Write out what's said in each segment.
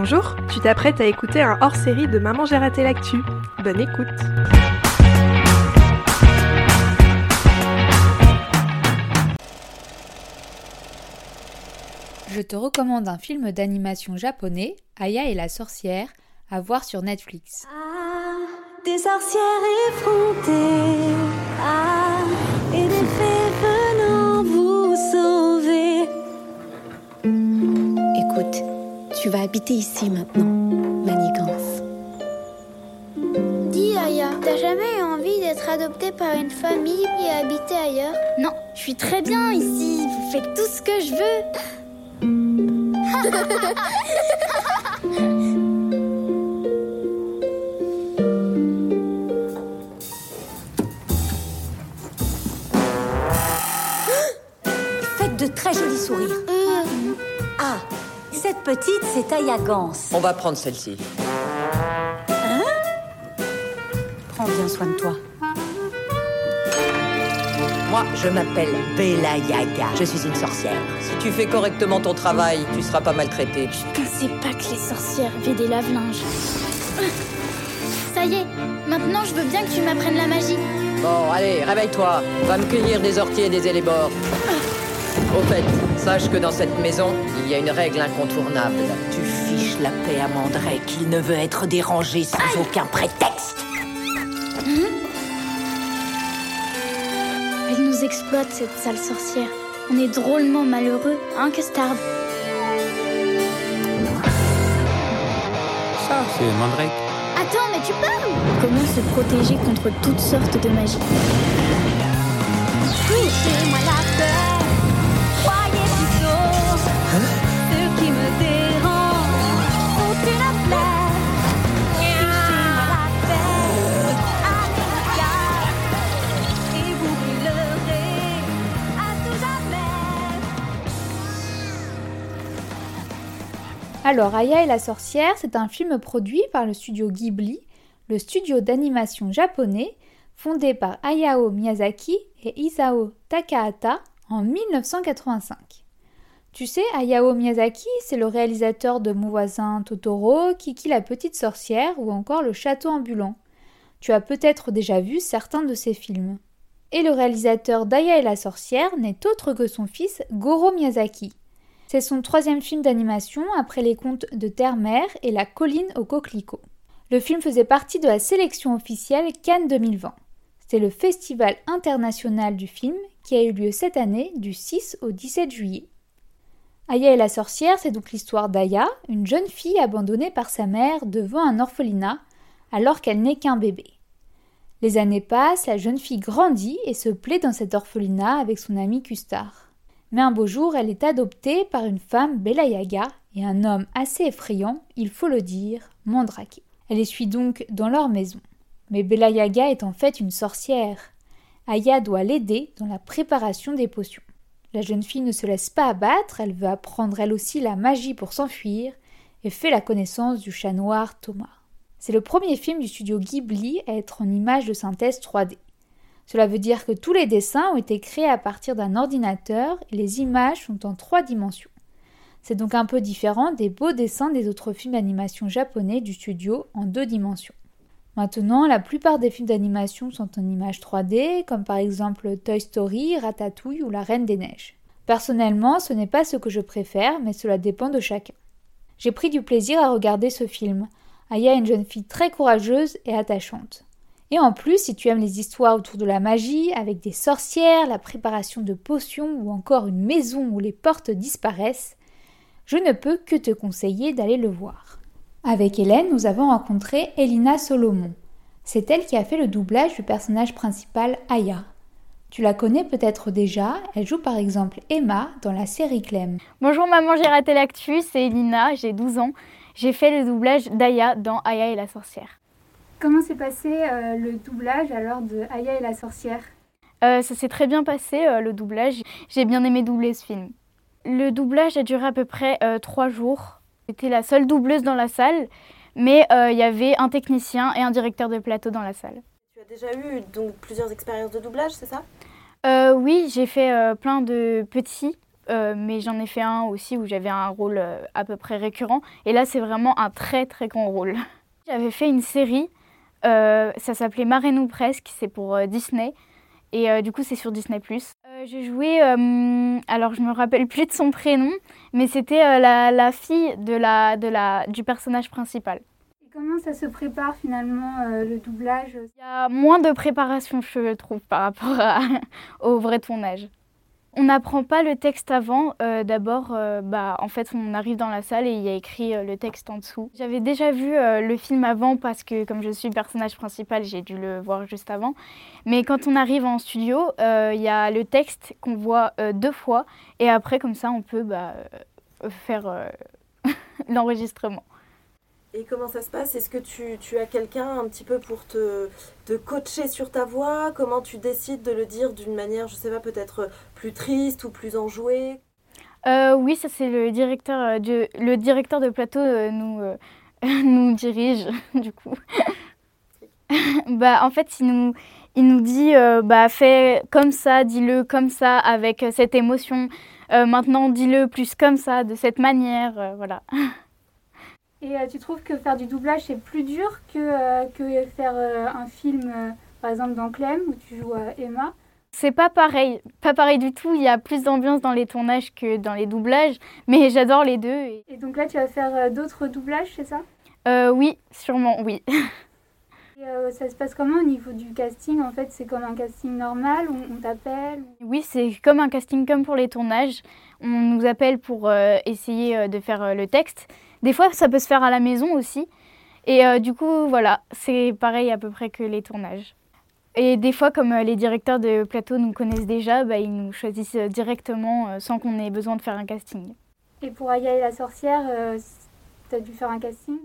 Bonjour, tu t'apprêtes à écouter un hors-série de Maman j'ai raté l'actu. Bonne écoute. Je te recommande un film d'animation japonais, Aya et la sorcière, à voir sur Netflix. Ah, des sorcières effrontées. Habiter ici maintenant, Manigance. Dis Aya, t'as jamais eu envie d'être adoptée par une famille et habiter ailleurs? Non, je suis très bien ici. Vous faites tout ce que je veux. petite, c'est Aya Gans. On va prendre celle-ci. Prends bien soin de toi. Moi, je m'appelle Bella Yaga. Je suis une sorcière. Si tu fais correctement ton travail, tu seras pas maltraitée. Je pensais pas que les sorcières avaient des lave-linges. Ça y est, maintenant je veux bien que tu m'apprennes la magie. Bon, allez, réveille-toi. Va me cueillir des orties et des élébores. Au fait, sache que dans cette maison, il y a une règle incontournable. Tu fiches la paix à Mandrake. Il ne veut être dérangé sans aucun prétexte. Elle nous exploite, cette sale sorcière. On est drôlement malheureux, hein, Custard Ça, c'est Mandrake. Attends, mais tu parles? Comment se protéger contre toutes sortes de magie? Touchez-moi la peur. Alors, Aya et la sorcière, c'est un film produit par le studio Ghibli, le studio d'animation japonais, fondé par Hayao Miyazaki et Isao Takahata en 1985. Tu sais, Hayao Miyazaki, c'est le réalisateur de Mon voisin Totoro, Kiki la petite sorcière ou encore Le château ambulant. Tu as peut-être déjà vu certains de ses films. Et le réalisateur d'Aya et la sorcière n'est autre que son fils Goro Miyazaki. C'est son troisième film d'animation après les contes de Terre-Mère et La colline au coquelicot. Le film faisait partie de la sélection officielle Cannes 2020. C'est le festival international du film qui a eu lieu cette année du 6 au 17 juillet. Aya et la sorcière, c'est donc l'histoire d'Aya, une jeune fille abandonnée par sa mère devant un orphelinat alors qu'elle n'est qu'un bébé. Les années passent, la jeune fille grandit et se plaît dans cet orphelinat avec son ami Custard. Mais un beau jour, elle est adoptée par une femme Bella Yaga et un homme assez effrayant, il faut le dire, Mandrake. Elle les suit donc dans leur maison. Mais Bella Yaga est en fait une sorcière. Aya doit l'aider dans la préparation des potions. La jeune fille ne se laisse pas abattre, elle veut apprendre elle aussi la magie pour s'enfuir et fait la connaissance du chat noir Thomas. C'est le premier film du studio Ghibli à être en image de synthèse 3D. Cela veut dire que tous les dessins ont été créés à partir d'un ordinateur et les images sont en trois dimensions. C'est donc un peu différent des beaux dessins des autres films d'animation japonais du studio en deux dimensions. Maintenant, la plupart des films d'animation sont en images 3D, comme par exemple Toy Story, Ratatouille ou La Reine des Neiges. Personnellement, ce n'est pas ce que je préfère, mais cela dépend de chacun. J'ai pris du plaisir à regarder ce film. Aya est une jeune fille très courageuse et attachante. Et en plus, si tu aimes les histoires autour de la magie, avec des sorcières, la préparation de potions ou encore une maison où les portes disparaissent, je ne peux que te conseiller d'aller le voir. Avec Hélène, nous avons rencontré Elina Solomon. C'est elle qui a fait le doublage du personnage principal Aya. Tu la connais peut-être déjà, elle joue par exemple Emma dans la série Clem. Bonjour maman, j'ai raté l'actu, c'est Elina, j'ai 12 ans. J'ai fait le doublage d'Aya dans Aya et la sorcière. Comment s'est passé euh, le doublage alors de Aya et la sorcière? Euh, ça s'est très bien passé, euh, le doublage. J'ai bien aimé doubler ce film. Le doublage a duré à peu près euh, trois jours. J'étais la seule doubleuse dans la salle, mais euh, il y avait un technicien et un directeur de plateau dans la salle. Tu as déjà eu donc plusieurs expériences de doublage, c'est ça? Euh, oui, j'ai fait euh, plein de petits euh, mais j'en ai fait un aussi où j'avais un rôle euh, à peu près récurrent. Et là, c'est vraiment un très très grand rôle. J'avais fait une série, euh, ça s'appelait Marraine presque, c'est pour euh, Disney. Et euh, du coup, c'est sur Disney+. J'ai joué, alors je me rappelle plus de son prénom, mais c'était la, la fille de la, de la, du personnage principal. Et comment ça se prépare finalement le doublage? Il y a moins de préparation, je trouve, par rapport à- au vrai tournage. On n'apprend pas le texte avant. euh, D'abord, euh, bah, en fait, on arrive dans la salle et il y a écrit euh, le texte en dessous. J'avais déjà vu le film avant parce que, comme je suis le personnage principal, j'ai dû le voir juste avant. Mais quand on arrive en studio, il y a le texte qu'on voit deux fois et après, comme ça, on peut bah, faire l'enregistrement. Et comment ça se passe? Est-ce que tu, tu as quelqu'un un petit peu pour te, te coacher sur ta voix Comment tu décides de le dire d'une manière, je sais pas, peut-être plus triste ou plus enjouée? Euh, oui, ça c'est le directeur, euh, de, le directeur de plateau euh, nous, euh, nous dirige du coup. bah, en fait, il nous, il nous dit euh, bah, fais comme ça, dis-le comme ça, avec euh, cette émotion. Euh, maintenant, dis-le plus comme ça, de cette manière. euh, voilà. Et euh, tu trouves que faire du doublage c'est plus dur que, euh, que faire euh, un film, par exemple dans Clem où tu joues Emma? C'est pas pareil, pas pareil du tout. Il y a plus d'ambiance dans les tournages que dans les doublages, mais j'adore les deux. et- Et donc là tu vas faire d'autres doublages, c'est ça? Euh, oui, sûrement, oui. Euh, ça se passe comment au niveau du casting En fait? C'est comme un casting normal, on, on t'appelle Oui, c'est comme un casting comme pour les tournages. On nous appelle pour euh, essayer euh, de faire euh, le texte. Des fois, ça peut se faire à la maison aussi. Et du coup, voilà, c'est pareil à peu près que les tournages. Et des fois, comme les directeurs de plateau nous connaissent déjà, bah, ils nous choisissent directement sans qu'on ait besoin de faire un casting. Et pour Aya et la sorcière, euh, tu as dû faire un casting?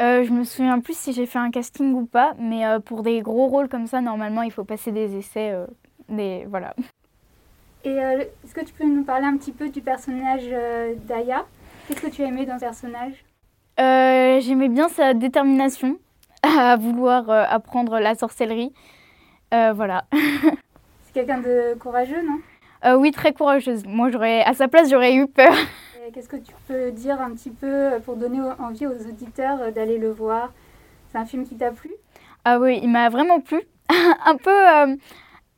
Euh, je me souviens plus si j'ai fait un casting ou pas, mais euh, pour des gros rôles comme ça, normalement, il faut passer des essais. euh, des, voilà. Et euh, est-ce que tu peux nous parler un petit peu du personnage euh, d'Aya? Qu'est-ce que tu as aimé dans le personnage? J'aimais bien sa détermination à vouloir apprendre la sorcellerie. Voilà. C'est quelqu'un de courageux, non? Oui, très courageuse. Moi, j'aurais, à sa place, j'aurais eu peur. Qu'est-ce que tu peux dire un petit peu pour donner envie aux auditeurs euh, d'aller le voir? C'est un film qui t'a plu? Ah oui, il m'a vraiment plu. un peu, euh,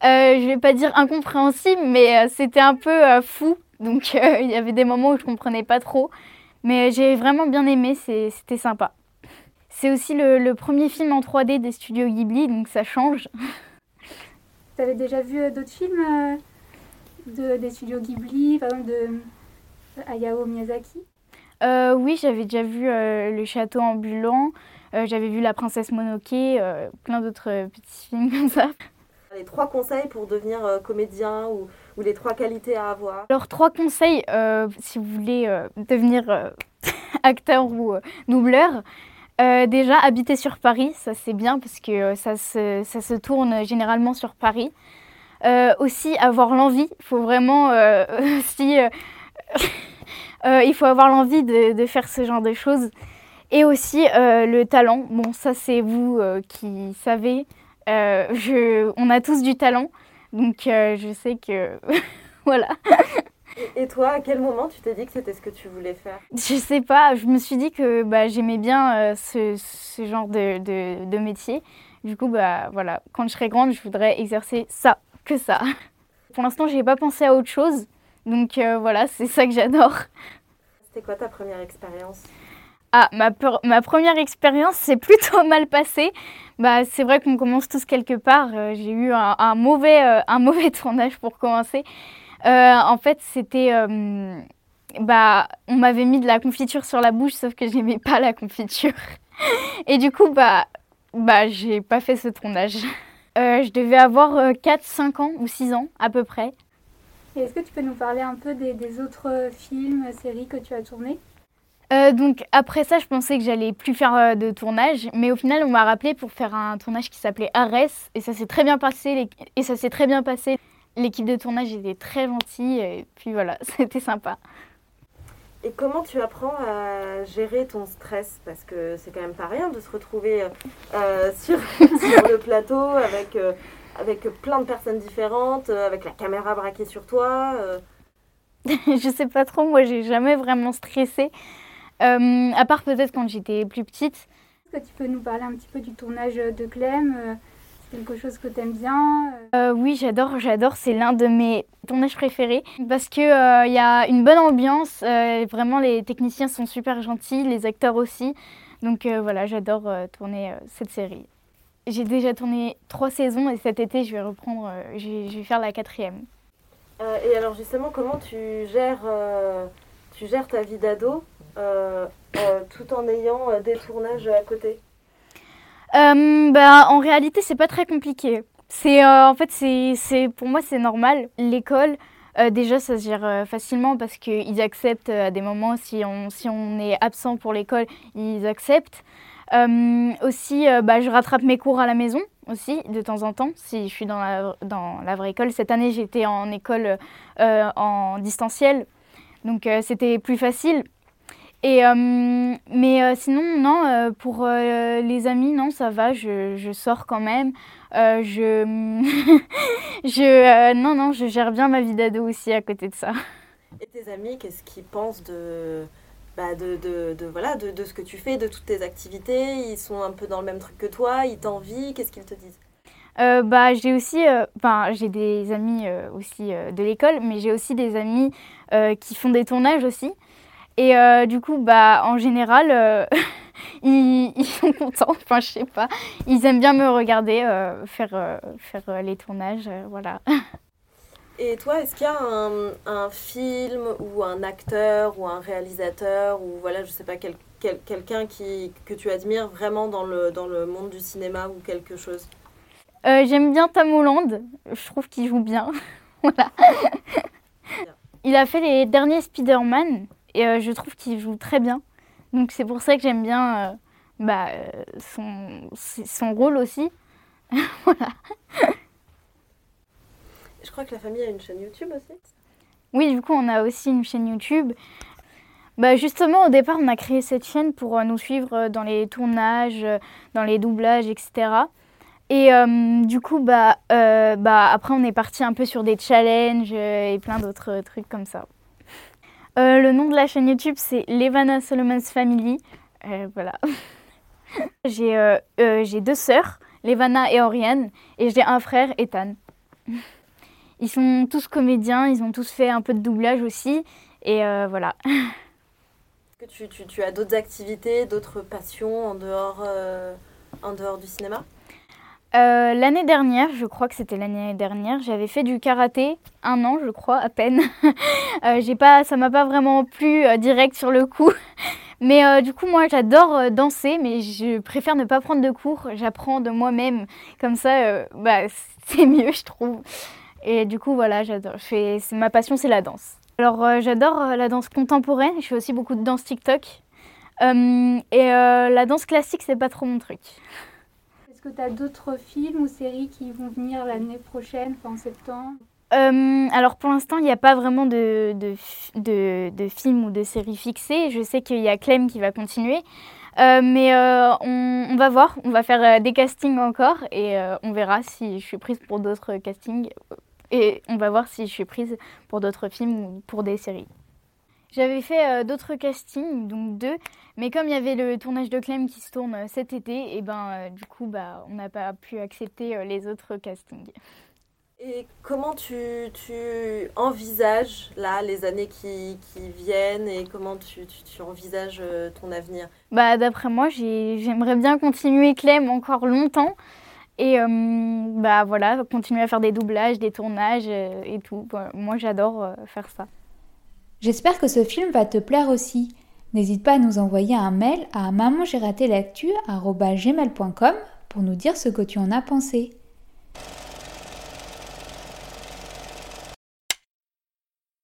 euh, je vais pas dire incompréhensible, mais c'était un peu euh, fou. Donc, il y avait des moments où je comprenais pas trop. Mais j'ai vraiment bien aimé, c'était sympa. C'est aussi le, le premier film en 3D des studios Ghibli, donc ça change. Tu avais déjà vu d'autres films de, des studios Ghibli, par exemple de Hayao Miyazaki Euh, oui, j'avais déjà vu euh, Le Château ambulant, euh, j'avais vu La Princesse Mononoke, euh, plein d'autres euh, petits films comme ça. Les trois conseils pour devenir euh, comédien ou, ou les trois qualités à avoir Alors, trois conseils euh, si vous voulez euh, devenir euh, acteur ou euh, doubleur. Euh, déjà, habiter sur Paris, ça c'est bien parce que euh, ça, se, ça se tourne généralement sur Paris. Euh, aussi, avoir l'envie, il faut vraiment euh, aussi, euh, il faut avoir l'envie de, de faire ce genre de choses. Et aussi euh, le talent. Bon, ça c'est vous euh, qui savez. Je, on a tous du talent, donc je sais que voilà. Et, toi, à quel moment tu t'es dit que c'était ce que tu voulais faire? Je sais pas, je me suis dit que bah, j'aimais bien ce, ce genre de, de, de métier. Du coup, bah, voilà, quand je serai grande, je voudrais exercer ça, que ça. Pour l'instant, j'ai pas pensé à autre chose. Donc euh, voilà, c'est ça que j'adore. C'était quoi ta première expérience Ah, ma, per- ma première expérience s'est plutôt mal passée. Bah, c'est vrai qu'on commence tous quelque part. Euh, j'ai eu un, un mauvais, euh, un mauvais tournage pour commencer. Euh, en fait, c'était. bah, on m'avait mis de la confiture sur la bouche, sauf que j'aimais pas la confiture. Et du coup, bah, bah j'ai pas fait ce tournage. Je devais avoir 4-5 ans ou 6 ans à peu près. Et est-ce que tu peux nous parler un peu des, des autres films, séries que tu as tournés Euh, donc après ça, je pensais que j'allais plus faire euh, de tournage, mais au final, on m'a rappelé pour faire un tournage qui s'appelait Arès, et ça s'est très bien passé. Et ça s'est très bien passé. L'équipe de tournage était très gentille, et puis voilà, c'était sympa. Et comment tu apprends à gérer ton stress? Parce que c'est quand même pas rien de se retrouver euh, euh, sur, sur le plateau avec, euh, avec plein de personnes différentes, euh, avec la caméra braquée sur toi. euh. je sais pas trop, moi j'ai jamais vraiment stressé. Euh, à part peut-être quand j'étais plus petite. Est-ce que tu peux nous parler un petit peu du tournage de Clem C'est quelque chose que tu aimes bien euh, Oui, j'adore, j'adore. C'est l'un de mes tournages préférés parce qu'il il y a une bonne ambiance. vraiment, les techniciens sont super gentils, les acteurs aussi. Donc voilà, j'adore tourner cette série. J'ai déjà tourné trois saisons et cet été, je vais reprendre, je vais faire la quatrième. et alors justement, comment tu gères, tu gères ta vie d'ado euh, euh, tout en ayant euh, des tournages à côté? Bah, En réalité, c'est pas très compliqué. C'est en fait, c'est pour moi, c'est normal. L'école, déjà, ça se gère facilement parce qu'ils acceptent à des moments, si on, si on est absent pour l'école, ils acceptent. Aussi, bah, je rattrape mes cours à la maison aussi, de temps en temps, si je suis dans la, dans la vraie école. Cette année, j'étais en école en distanciel, donc c'était plus facile. Et, euh, mais euh, sinon, non, euh, pour les amis, non, ça va, je, je sors quand même. je, je, non, non, je gère bien ma vie d'ado aussi à côté de ça. Et tes amis, qu'est-ce qu'ils pensent de, bah de, de, voilà, de, de, ce que tu fais, de toutes tes activités Ils sont un peu dans le même truc que toi Ils t'envient Qu'est-ce qu'ils te disent? Bah, j'ai aussi, enfin, j'ai des amis aussi de l'école, mais j'ai aussi des amis qui font des tournages aussi. Et euh, du coup, bah, en général, euh, ils, ils, sont contents. Enfin, je sais pas. Ils aiment bien me regarder euh, faire, faire les tournages. voilà. Et toi, est-ce qu'il y a un, un, film ou un acteur ou un réalisateur ou voilà, je sais pas, quel, quel, quelqu'un qui, que tu admires vraiment dans le, dans le monde du cinéma ou quelque chose? J'aime bien Tom Holland. Je trouve qu'il joue bien. voilà. Il a fait les derniers Spider-Man. Et euh, je trouve qu'il joue très bien. Donc c'est pour ça que j'aime bien euh, bah, euh, son, son rôle aussi. voilà. Je crois que la famille a une chaîne YouTube aussi. Oui, du coup, on a aussi une chaîne YouTube. Bah justement, au départ, on a créé cette chaîne pour nous suivre dans les tournages, dans les doublages, etc. Et du coup, bah, bah, après, on est parti un peu sur des challenges et plein d'autres trucs comme ça. Euh, le nom de la chaîne YouTube, c'est Levana Solomon's Family. Euh, voilà. Euh, j'ai deux sœurs, Levana et Oriane, et j'ai un frère, Ethan. Ils sont tous comédiens, ils ont tous fait un peu de doublage aussi, et voilà. Est-ce que tu, tu, tu as d'autres activités, d'autres passions en dehors, en dehors du cinéma? Euh, l'année dernière, je crois que c'était l'année dernière, j'avais fait du karaté, un an je crois à peine. euh, j'ai pas, ça m'a pas vraiment plu euh, direct sur le coup. Mais euh, du coup moi j'adore danser, mais je préfère ne pas prendre de cours. J'apprends de moi-même, comme ça, bah, c'est mieux je trouve. Et du coup voilà, j'adore. Ma passion, c'est la danse. Alors j'adore la danse contemporaine. Je fais aussi beaucoup de danse TikTok. et la danse classique, c'est pas trop mon truc que tu as d'autres films ou séries qui vont venir l'année prochaine, en septembre? Euh, alors pour l'instant, il n'y a pas vraiment de, de, de, de, films ou de séries fixées. Je sais qu'il y a Clem qui va continuer. Euh, mais euh, on, on, va voir, on va faire des castings encore et on verra si je suis prise pour d'autres castings. Et on va voir si je suis prise pour d'autres films ou pour des séries. J'avais fait euh, d'autres castings, donc deux, mais comme il y avait le tournage de Clem qui se tourne euh, cet été, et ben euh, du coup bah on n'a pas pu accepter les autres castings. Et comment tu, tu, envisages là les années qui, qui viennent et comment tu, tu, tu envisages ton avenir? Bah d'après moi j'aimerais bien continuer Clem encore longtemps et bah voilà continuer à faire des doublages, des tournages et tout. moi j'adore faire ça. J'espère que ce film va te plaire aussi. N'hésite pas à nous envoyer un mail à mamangeratélectu.com pour nous dire ce que tu en as pensé.